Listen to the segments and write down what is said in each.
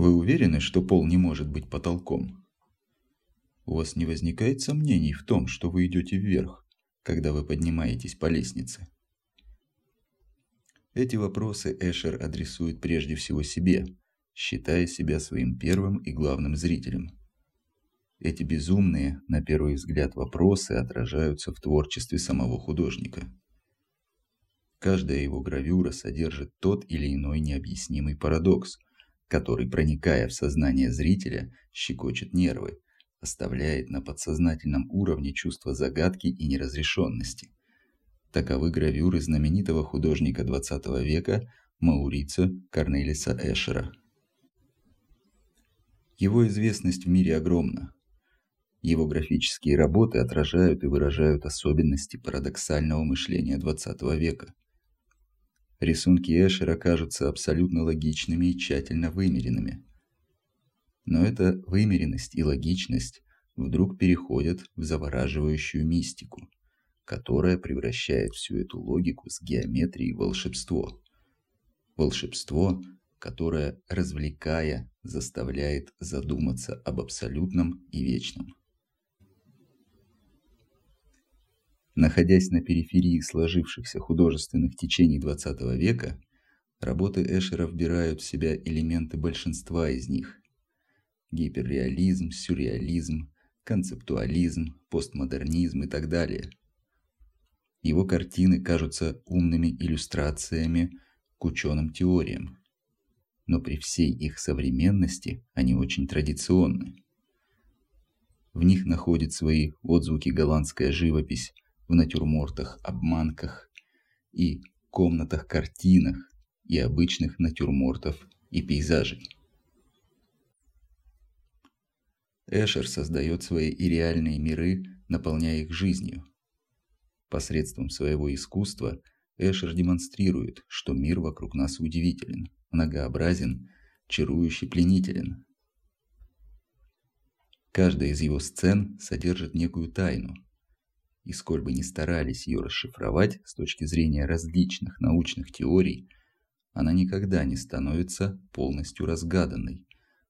Вы уверены, что пол не может быть потолком? У вас не возникает сомнений в том, что вы идете вверх, когда вы поднимаетесь по лестнице? Эти вопросы Эшер адресует прежде всего себе, считая себя своим первым и главным зрителем. Эти безумные, на первый взгляд, вопросы отражаются в творчестве самого художника. Каждая его гравюра содержит тот или иной необъяснимый парадокс, который, проникая в сознание зрителя, щекочет нервы, оставляет на подсознательном уровне чувство загадки и неразрешенности. Таковы гравюры знаменитого художника XX века Маурица Корнелиса Эшера. Его известность в мире огромна. Его графические работы отражают и выражают особенности парадоксального мышления XX века. Рисунки Эшера кажутся абсолютно логичными и тщательно вымеренными. Но эта вымеренность и логичность вдруг переходят в завораживающую мистику, которая превращает всю эту логику с геометрией в волшебство. Волшебство, которое, развлекая, заставляет задуматься об абсолютном и вечном. Находясь на периферии сложившихся художественных течений XX века, работы Эшера вбирают в себя элементы большинства из них. Гиперреализм, сюрреализм, концептуализм, постмодернизм и так далее. Его картины кажутся умными иллюстрациями к ученым теориям, но при всей их современности они очень традиционны. В них находит свои отзвуки голландская живопись, в натюрмортах, обманках и комнатах-картинах и обычных натюрмортов и пейзажей. Эшер создает свои и реальные миры, наполняя их жизнью. Посредством своего искусства Эшер демонстрирует, что мир вокруг нас удивителен, многообразен, чарующий пленителен. Каждая из его сцен содержит некую тайну – и сколь бы ни старались ее расшифровать с точки зрения различных научных теорий, она никогда не становится полностью разгаданной,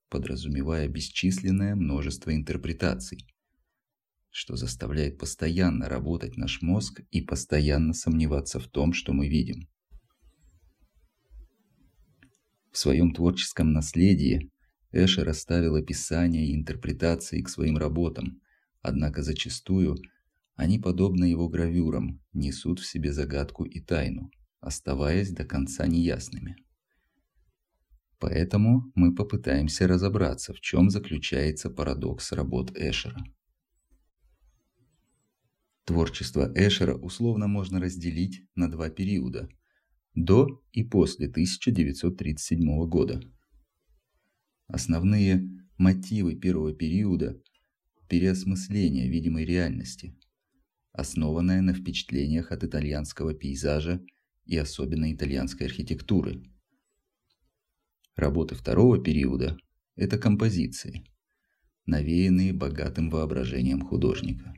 подразумевая бесчисленное множество интерпретаций, что заставляет постоянно работать наш мозг и постоянно сомневаться в том, что мы видим. В своем творческом наследии Эшер оставил описания и интерпретации к своим работам, однако зачастую – они, подобно его гравюрам, несут в себе загадку и тайну, оставаясь до конца неясными. Поэтому мы попытаемся разобраться, в чем заключается парадокс работ Эшера. Творчество Эшера условно можно разделить на два периода – до и после 1937 года. Основные мотивы первого периода – переосмысление видимой реальности – основанная на впечатлениях от итальянского пейзажа и особенно итальянской архитектуры. Работы второго периода – это композиции, навеянные богатым воображением художника.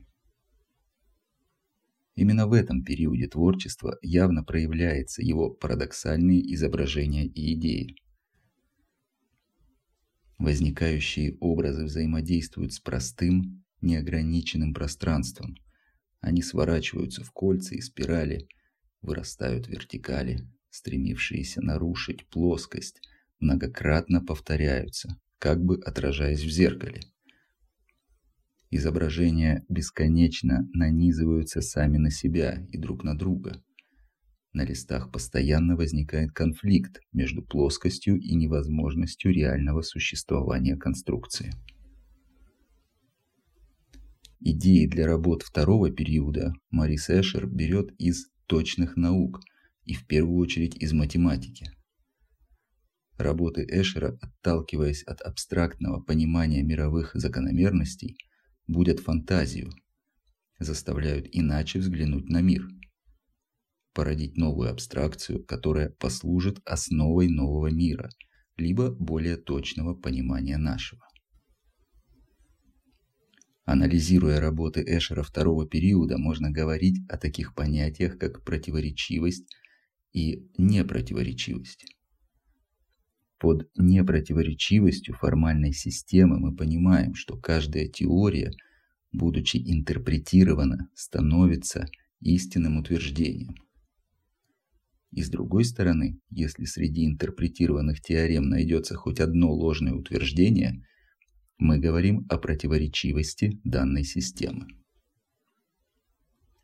Именно в этом периоде творчества явно проявляется его парадоксальные изображения и идеи. Возникающие образы взаимодействуют с простым, неограниченным пространством, они сворачиваются в кольца и спирали, вырастают вертикали, стремившиеся нарушить плоскость, многократно повторяются, как бы отражаясь в зеркале. Изображения бесконечно нанизываются сами на себя и друг на друга. На листах постоянно возникает конфликт между плоскостью и невозможностью реального существования конструкции. Идеи для работ второго периода Марис Эшер берет из точных наук и в первую очередь из математики. Работы Эшера, отталкиваясь от абстрактного понимания мировых закономерностей, будут фантазию, заставляют иначе взглянуть на мир, породить новую абстракцию, которая послужит основой нового мира, либо более точного понимания нашего. Анализируя работы Эшера второго периода, можно говорить о таких понятиях, как противоречивость и непротиворечивость. Под непротиворечивостью формальной системы мы понимаем, что каждая теория, будучи интерпретирована, становится истинным утверждением. И с другой стороны, если среди интерпретированных теорем найдется хоть одно ложное утверждение, мы говорим о противоречивости данной системы.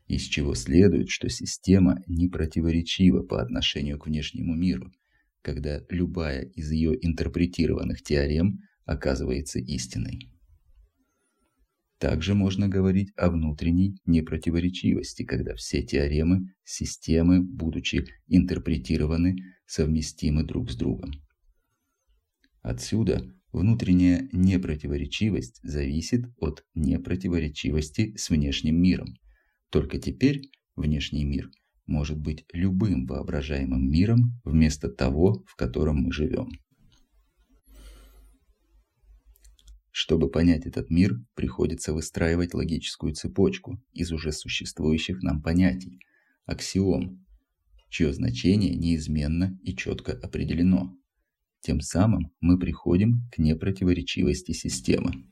Из чего следует, что система не противоречива по отношению к внешнему миру, когда любая из ее интерпретированных теорем оказывается истиной. Также можно говорить о внутренней непротиворечивости, когда все теоремы системы, будучи интерпретированы, совместимы друг с другом. Отсюда внутренняя непротиворечивость зависит от непротиворечивости с внешним миром. Только теперь внешний мир может быть любым воображаемым миром вместо того, в котором мы живем. Чтобы понять этот мир, приходится выстраивать логическую цепочку из уже существующих нам понятий, аксиом, чье значение неизменно и четко определено. Тем самым мы приходим к непротиворечивости системы.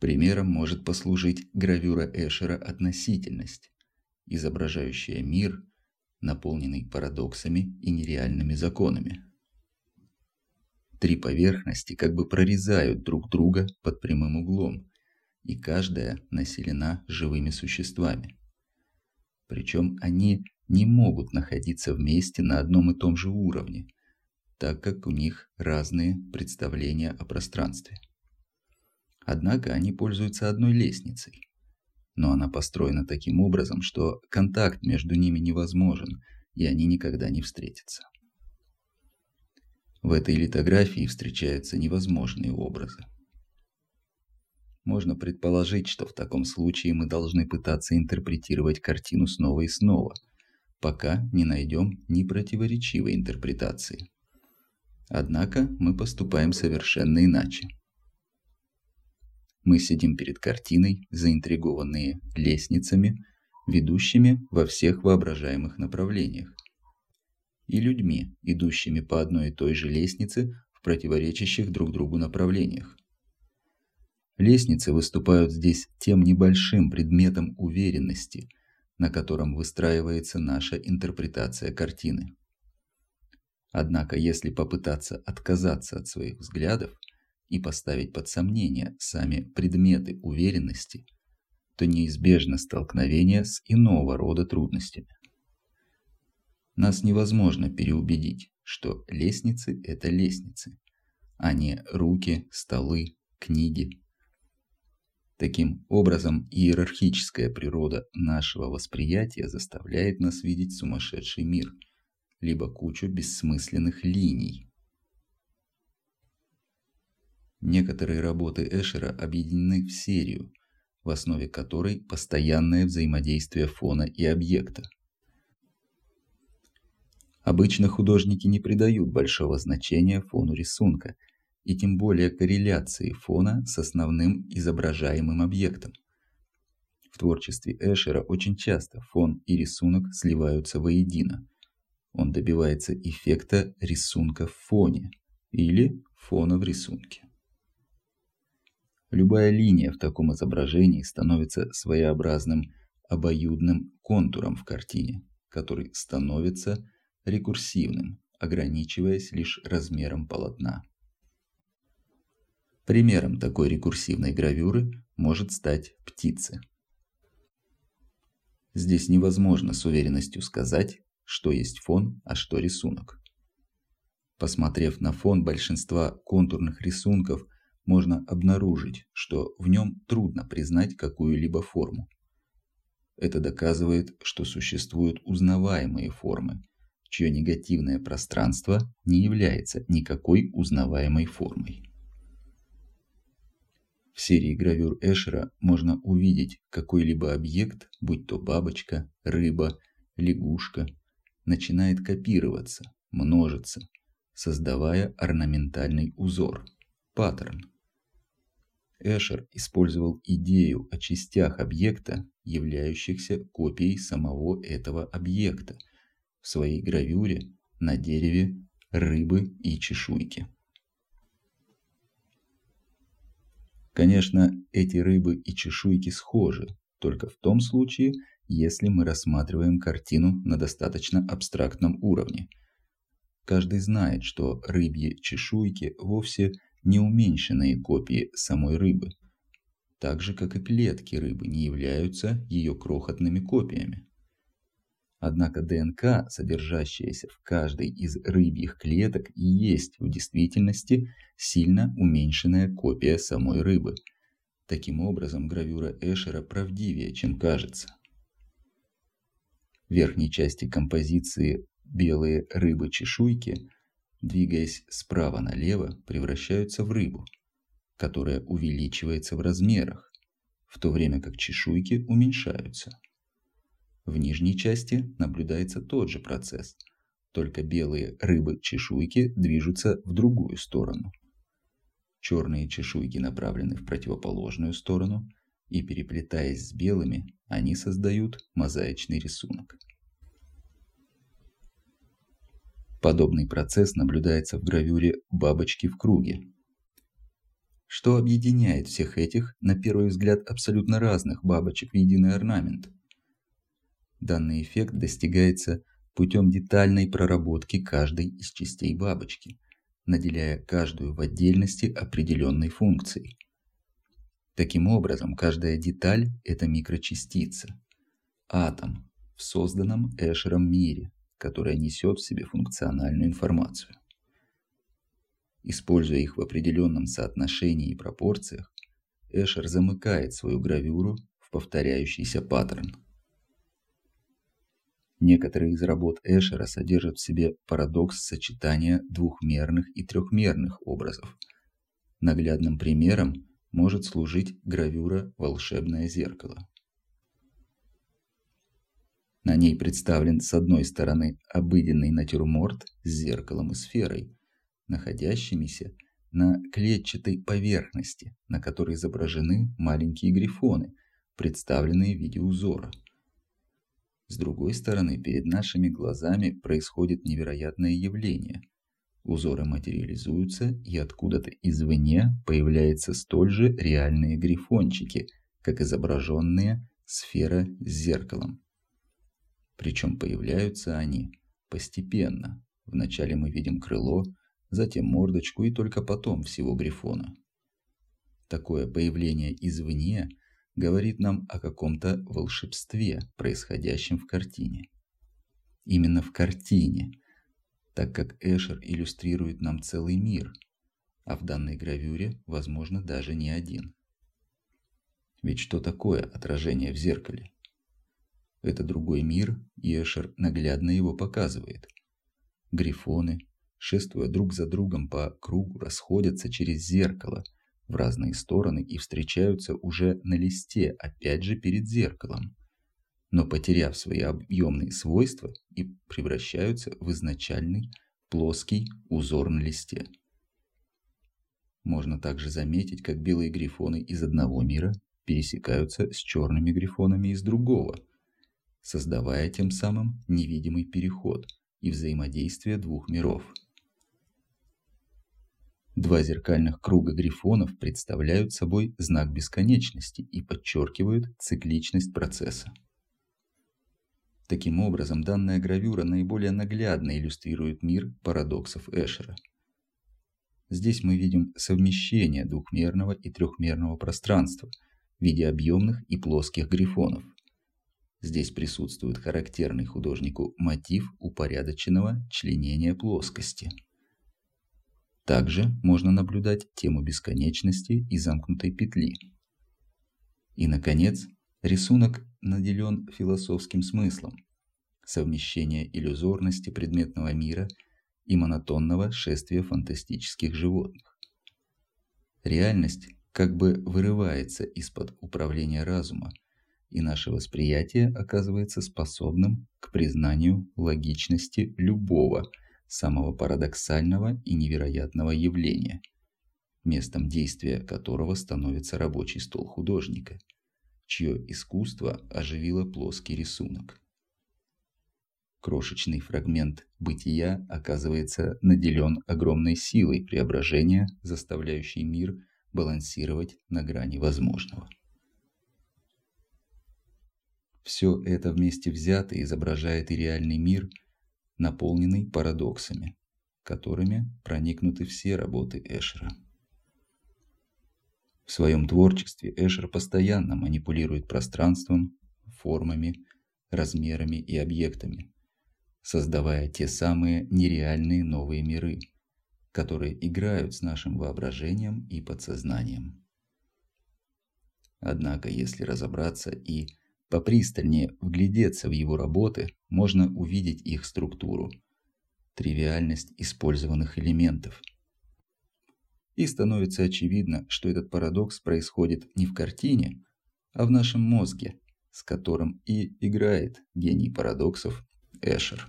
Примером может послужить гравюра Эшера «Относительность», изображающая мир, наполненный парадоксами и нереальными законами. Три поверхности как бы прорезают друг друга под прямым углом, и каждая населена живыми существами. Причем они не могут находиться вместе на одном и том же уровне, так как у них разные представления о пространстве. Однако они пользуются одной лестницей. Но она построена таким образом, что контакт между ними невозможен, и они никогда не встретятся. В этой литографии встречаются невозможные образы. Можно предположить, что в таком случае мы должны пытаться интерпретировать картину снова и снова, пока не найдем непротиворечивой интерпретации. Однако мы поступаем совершенно иначе. Мы сидим перед картиной, заинтригованные лестницами, ведущими во всех воображаемых направлениях, и людьми, идущими по одной и той же лестнице в противоречащих друг другу направлениях. Лестницы выступают здесь тем небольшим предметом уверенности, на котором выстраивается наша интерпретация картины. Однако, если попытаться отказаться от своих взглядов, и поставить под сомнение сами предметы уверенности, то неизбежно столкновение с иного рода трудностями. Нас невозможно переубедить, что лестницы – это лестницы, а не руки, столы, книги. Таким образом, иерархическая природа нашего восприятия заставляет нас видеть сумасшедший мир, либо кучу бессмысленных линий, Некоторые работы Эшера объединены в серию, в основе которой постоянное взаимодействие фона и объекта. Обычно художники не придают большого значения фону рисунка, и тем более корреляции фона с основным изображаемым объектом. В творчестве Эшера очень часто фон и рисунок сливаются воедино. Он добивается эффекта рисунка в фоне или фона в рисунке. Любая линия в таком изображении становится своеобразным обоюдным контуром в картине, который становится рекурсивным, ограничиваясь лишь размером полотна. Примером такой рекурсивной гравюры может стать птица. Здесь невозможно с уверенностью сказать, что есть фон, а что рисунок. Посмотрев на фон большинства контурных рисунков можно обнаружить, что в нем трудно признать какую-либо форму. Это доказывает, что существуют узнаваемые формы, чье негативное пространство не является никакой узнаваемой формой. В серии гравюр Эшера можно увидеть какой-либо объект, будь то бабочка, рыба, лягушка, начинает копироваться, множиться, создавая орнаментальный узор, паттерн. Эшер использовал идею о частях объекта, являющихся копией самого этого объекта, в своей гравюре, на дереве рыбы и чешуйки. Конечно, эти рыбы и чешуйки схожи, только в том случае, если мы рассматриваем картину на достаточно абстрактном уровне. Каждый знает, что рыбьи чешуйки вовсе не уменьшенные копии самой рыбы, так же как и клетки рыбы не являются ее крохотными копиями. Однако ДНК, содержащаяся в каждой из рыбьих клеток, и есть в действительности сильно уменьшенная копия самой рыбы. Таким образом, гравюра Эшера правдивее, чем кажется. В верхней части композиции белые рыбы-чешуйки, двигаясь справа налево, превращаются в рыбу, которая увеличивается в размерах, в то время как чешуйки уменьшаются. В нижней части наблюдается тот же процесс, только белые рыбы-чешуйки движутся в другую сторону. Черные чешуйки направлены в противоположную сторону, и переплетаясь с белыми, они создают мозаичный рисунок. Подобный процесс наблюдается в гравюре «Бабочки в круге». Что объединяет всех этих, на первый взгляд, абсолютно разных бабочек в единый орнамент – Данный эффект достигается путем детальной проработки каждой из частей бабочки, наделяя каждую в отдельности определенной функцией. Таким образом, каждая деталь – это микрочастица, атом в созданном Эшером мире, которая несет в себе функциональную информацию. Используя их в определенном соотношении и пропорциях, Эшер замыкает свою гравюру в повторяющийся паттерн. Некоторые из работ Эшера содержат в себе парадокс сочетания двухмерных и трехмерных образов. Наглядным примером может служить гравюра «Волшебное зеркало». На ней представлен с одной стороны обыденный натюрморт с зеркалом и сферой, находящимися на клетчатой поверхности, на которой изображены маленькие грифоны, представленные в виде узора – с другой стороны, перед нашими глазами происходит невероятное явление. Узоры материализуются, и откуда-то извне появляются столь же реальные грифончики, как изображенные сфера с зеркалом. Причем появляются они постепенно. Вначале мы видим крыло, затем мордочку и только потом всего грифона. Такое появление извне – говорит нам о каком-то волшебстве, происходящем в картине. Именно в картине, так как Эшер иллюстрирует нам целый мир, а в данной гравюре, возможно, даже не один. Ведь что такое отражение в зеркале? Это другой мир, и Эшер наглядно его показывает. Грифоны, шествуя друг за другом по кругу, расходятся через зеркало – в разные стороны и встречаются уже на листе, опять же перед зеркалом, но потеряв свои объемные свойства и превращаются в изначальный плоский узор на листе. Можно также заметить, как белые грифоны из одного мира пересекаются с черными грифонами из другого, создавая тем самым невидимый переход и взаимодействие двух миров – Два зеркальных круга грифонов представляют собой знак бесконечности и подчеркивают цикличность процесса. Таким образом, данная гравюра наиболее наглядно иллюстрирует мир парадоксов Эшера. Здесь мы видим совмещение двухмерного и трехмерного пространства в виде объемных и плоских грифонов. Здесь присутствует характерный художнику мотив упорядоченного членения плоскости – также можно наблюдать тему бесконечности и замкнутой петли. И, наконец, рисунок наделен философским смыслом – совмещение иллюзорности предметного мира и монотонного шествия фантастических животных. Реальность как бы вырывается из-под управления разума, и наше восприятие оказывается способным к признанию логичности любого – самого парадоксального и невероятного явления, местом действия которого становится рабочий стол художника, чье искусство оживило плоский рисунок. крошечный фрагмент бытия оказывается наделен огромной силой преображения, заставляющей мир балансировать на грани возможного. Все это вместе взято изображает и реальный мир, наполненный парадоксами, которыми проникнуты все работы Эшера. В своем творчестве Эшер постоянно манипулирует пространством, формами, размерами и объектами, создавая те самые нереальные новые миры, которые играют с нашим воображением и подсознанием. Однако, если разобраться и попристальнее вглядеться в его работы, можно увидеть их структуру, тривиальность использованных элементов. И становится очевидно, что этот парадокс происходит не в картине, а в нашем мозге, с которым и играет гений парадоксов Эшер.